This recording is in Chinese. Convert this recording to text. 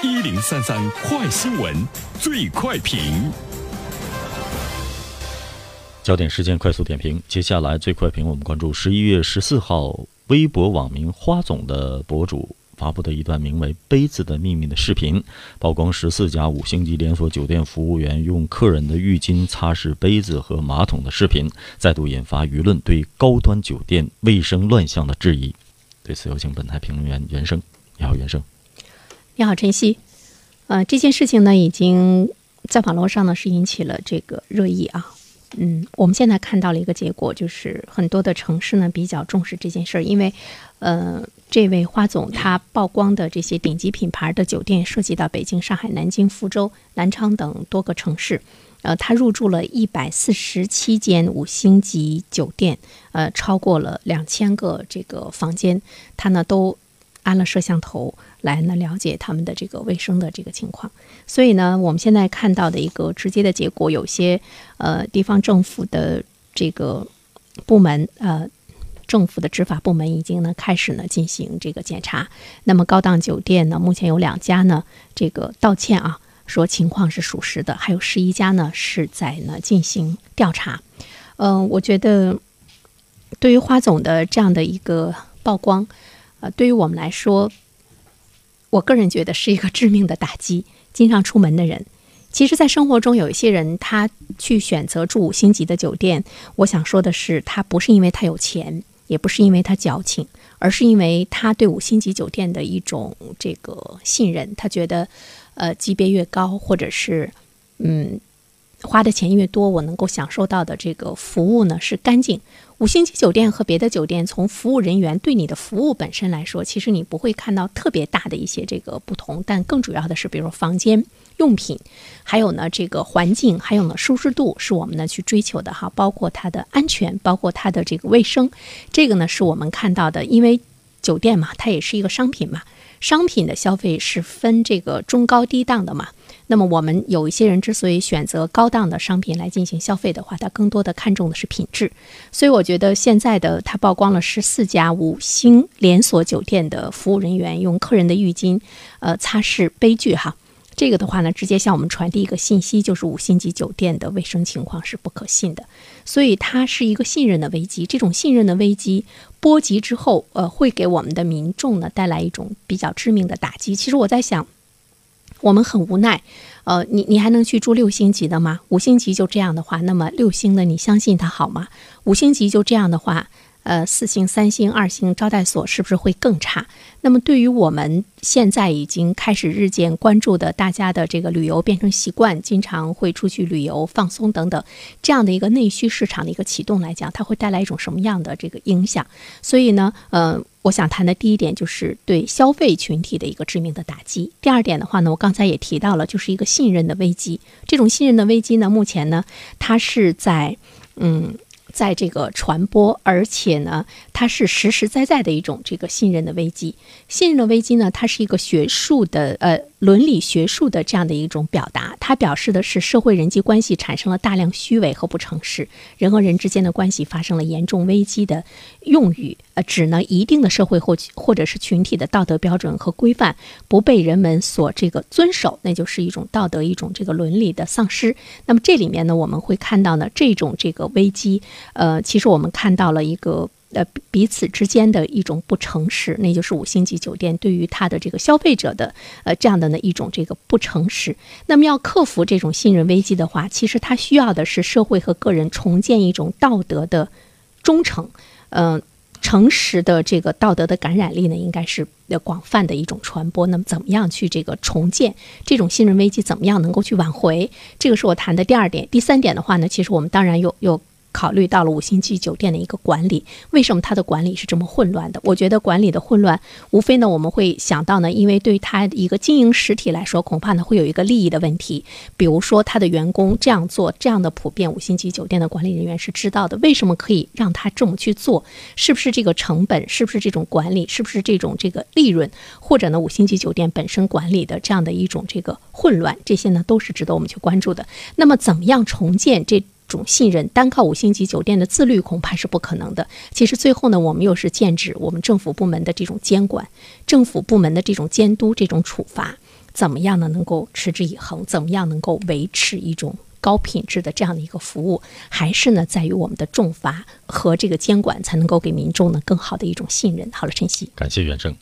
一零三三快新闻，最快评。焦点事件快速点评，接下来最快评我们关注十一月十四号，微博网名花总的博主发布的一段名为《杯子的秘密》的视频，曝光十四家五星级连锁酒店服务员用客人的浴巾擦拭杯子和马桶的视频，再度引发舆论对高端酒店卫生乱象的质疑。对此，有请本台评论员袁生。你好，袁生。你好，晨曦。呃，这件事情呢，已经在网络上呢是引起了这个热议啊。嗯，我们现在看到了一个结果，就是很多的城市呢比较重视这件事儿，因为，呃，这位花总他曝光的这些顶级品牌的酒店涉及到北京、上海、南京、福州、南昌等多个城市，呃，他入住了一百四十七间五星级酒店，呃，超过了两千个这个房间，他呢都安了摄像头。来呢，了解他们的这个卫生的这个情况。所以呢，我们现在看到的一个直接的结果，有些呃地方政府的这个部门呃政府的执法部门已经呢开始呢进行这个检查。那么高档酒店呢，目前有两家呢这个道歉啊，说情况是属实的，还有十一家呢是在呢进行调查。嗯，我觉得对于花总的这样的一个曝光，呃，对于我们来说。我个人觉得是一个致命的打击。经常出门的人，其实，在生活中有一些人，他去选择住五星级的酒店。我想说的是，他不是因为他有钱，也不是因为他矫情，而是因为他对五星级酒店的一种这个信任。他觉得，呃，级别越高，或者是，嗯。花的钱越多，我能够享受到的这个服务呢是干净。五星级酒店和别的酒店，从服务人员对你的服务本身来说，其实你不会看到特别大的一些这个不同。但更主要的是，比如房间用品，还有呢这个环境，还有呢舒适度，是我们呢去追求的哈。包括它的安全，包括它的这个卫生，这个呢是我们看到的。因为酒店嘛，它也是一个商品嘛，商品的消费是分这个中高低档的嘛。那么我们有一些人之所以选择高档的商品来进行消费的话，他更多的看重的是品质。所以我觉得现在的他曝光了十四家五星连锁酒店的服务人员用客人的浴巾，呃，擦拭杯具哈。这个的话呢，直接向我们传递一个信息，就是五星级酒店的卫生情况是不可信的。所以它是一个信任的危机。这种信任的危机波及之后，呃，会给我们的民众呢带来一种比较致命的打击。其实我在想。我们很无奈，呃，你你还能去住六星级的吗？五星级就这样的话，那么六星的你相信它好吗？五星级就这样的话。呃，四星、三星、二星招待所是不是会更差？那么，对于我们现在已经开始日渐关注的大家的这个旅游变成习惯，经常会出去旅游放松等等，这样的一个内需市场的一个启动来讲，它会带来一种什么样的这个影响？所以呢，呃，我想谈的第一点就是对消费群体的一个致命的打击。第二点的话呢，我刚才也提到了，就是一个信任的危机。这种信任的危机呢，目前呢，它是在嗯。在这个传播，而且呢，它是实实在在的一种这个信任的危机。信任的危机呢，它是一个学术的呃。伦理学术的这样的一种表达，它表示的是社会人际关系产生了大量虚伪和不诚实，人和人之间的关系发生了严重危机的用语，呃，指呢一定的社会或或者是群体的道德标准和规范不被人们所这个遵守，那就是一种道德一种这个伦理的丧失。那么这里面呢，我们会看到呢这种这个危机，呃，其实我们看到了一个。呃，彼此之间的一种不诚实，那就是五星级酒店对于它的这个消费者的呃这样的呢一种这个不诚实。那么要克服这种信任危机的话，其实它需要的是社会和个人重建一种道德的忠诚，嗯，诚实的这个道德的感染力呢，应该是呃广泛的一种传播。那么怎么样去这个重建这种信任危机？怎么样能够去挽回？这个是我谈的第二点。第三点的话呢，其实我们当然有有。考虑到了五星级酒店的一个管理，为什么它的管理是这么混乱的？我觉得管理的混乱，无非呢我们会想到呢，因为对于它一个经营实体来说，恐怕呢会有一个利益的问题。比如说，他的员工这样做，这样的普遍五星级酒店的管理人员是知道的，为什么可以让他这么去做？是不是这个成本？是不是这种管理？是不是这种这个利润？或者呢，五星级酒店本身管理的这样的一种这个混乱？这些呢都是值得我们去关注的。那么，怎么样重建这？种信任，单靠五星级酒店的自律恐怕是不可能的。其实最后呢，我们又是剑指我们政府部门的这种监管，政府部门的这种监督、这种处罚。怎么样呢能够持之以恒？怎么样能够维持一种高品质的这样的一个服务？还是呢在于我们的重罚和这个监管才能够给民众呢更好的一种信任。好了，晨曦，感谢袁正。